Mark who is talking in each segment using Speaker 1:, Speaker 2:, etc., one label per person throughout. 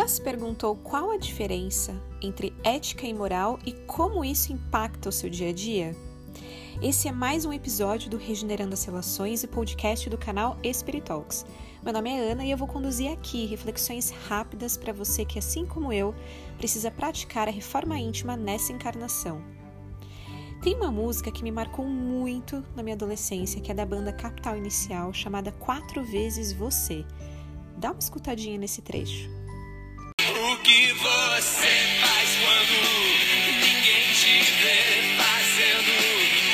Speaker 1: Já se perguntou qual a diferença entre ética e moral e como isso impacta o seu dia a dia? Esse é mais um episódio do Regenerando as Relações e podcast do canal Espiritalks. Meu nome é Ana e eu vou conduzir aqui reflexões rápidas para você que, assim como eu, precisa praticar a reforma íntima nessa encarnação. Tem uma música que me marcou muito na minha adolescência, que é da banda Capital Inicial, chamada Quatro Vezes Você. Dá uma escutadinha nesse trecho.
Speaker 2: Que você faz quando ninguém te vê fazendo?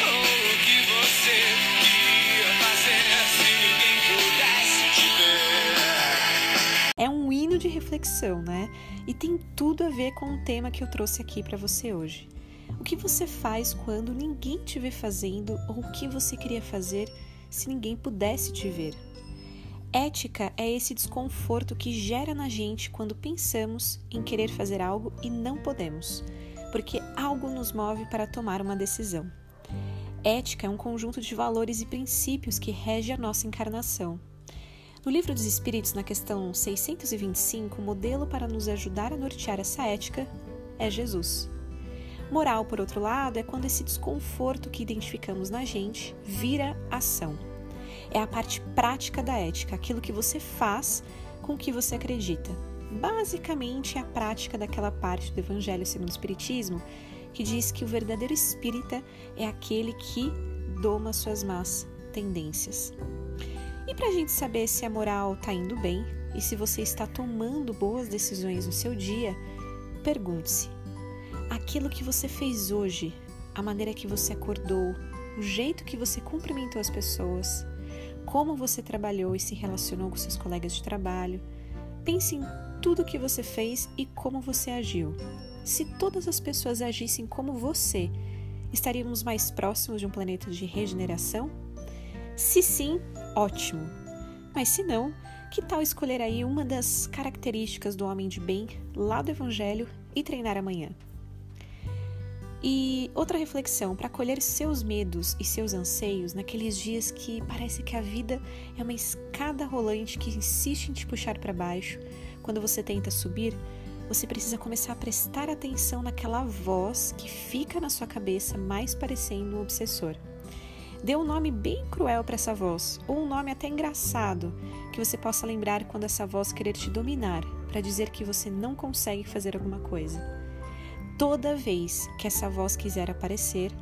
Speaker 2: Ou o que você queria fazer se ninguém pudesse te ver?
Speaker 1: É um hino de reflexão, né? E tem tudo a ver com o tema que eu trouxe aqui para você hoje. O que você faz quando ninguém te vê fazendo ou o que você queria fazer se ninguém pudesse te ver? Ética é esse desconforto que gera na gente quando pensamos em querer fazer algo e não podemos, porque algo nos move para tomar uma decisão. Ética é um conjunto de valores e princípios que rege a nossa encarnação. No Livro dos Espíritos, na questão 625, o modelo para nos ajudar a nortear essa ética é Jesus. Moral, por outro lado, é quando esse desconforto que identificamos na gente vira ação é a parte prática da ética, aquilo que você faz com o que você acredita. Basicamente, é a prática daquela parte do Evangelho segundo o Espiritismo que diz que o verdadeiro espírita é aquele que doma suas más tendências. E para a gente saber se a moral está indo bem e se você está tomando boas decisões no seu dia, pergunte-se: aquilo que você fez hoje, a maneira que você acordou, o jeito que você cumprimentou as pessoas, como você trabalhou e se relacionou com seus colegas de trabalho. Pense em tudo o que você fez e como você agiu. Se todas as pessoas agissem como você, estaríamos mais próximos de um planeta de regeneração? Se sim, ótimo. Mas se não, que tal escolher aí uma das características do homem de bem lá do Evangelho e treinar amanhã? E outra reflexão, para acolher seus medos e seus anseios naqueles dias que parece que a vida é uma escada rolante que insiste em te puxar para baixo. Quando você tenta subir, você precisa começar a prestar atenção naquela voz que fica na sua cabeça mais parecendo um obsessor. Dê um nome bem cruel para essa voz, ou um nome até engraçado, que você possa lembrar quando essa voz querer te dominar, para dizer que você não consegue fazer alguma coisa. Toda vez que essa voz quiser aparecer,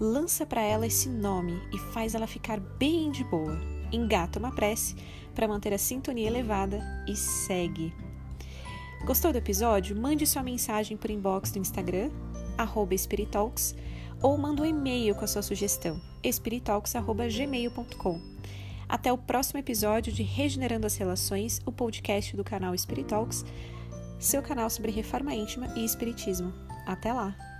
Speaker 1: lança para ela esse nome e faz ela ficar bem de boa. Engata uma prece para manter a sintonia elevada e segue. Gostou do episódio? Mande sua mensagem por inbox do Instagram, Espiritalks, ou manda um e-mail com a sua sugestão, espiritalks.gmail.com. Até o próximo episódio de Regenerando as Relações, o podcast do canal Espiritalks seu canal sobre reforma íntima e espiritismo. Até lá!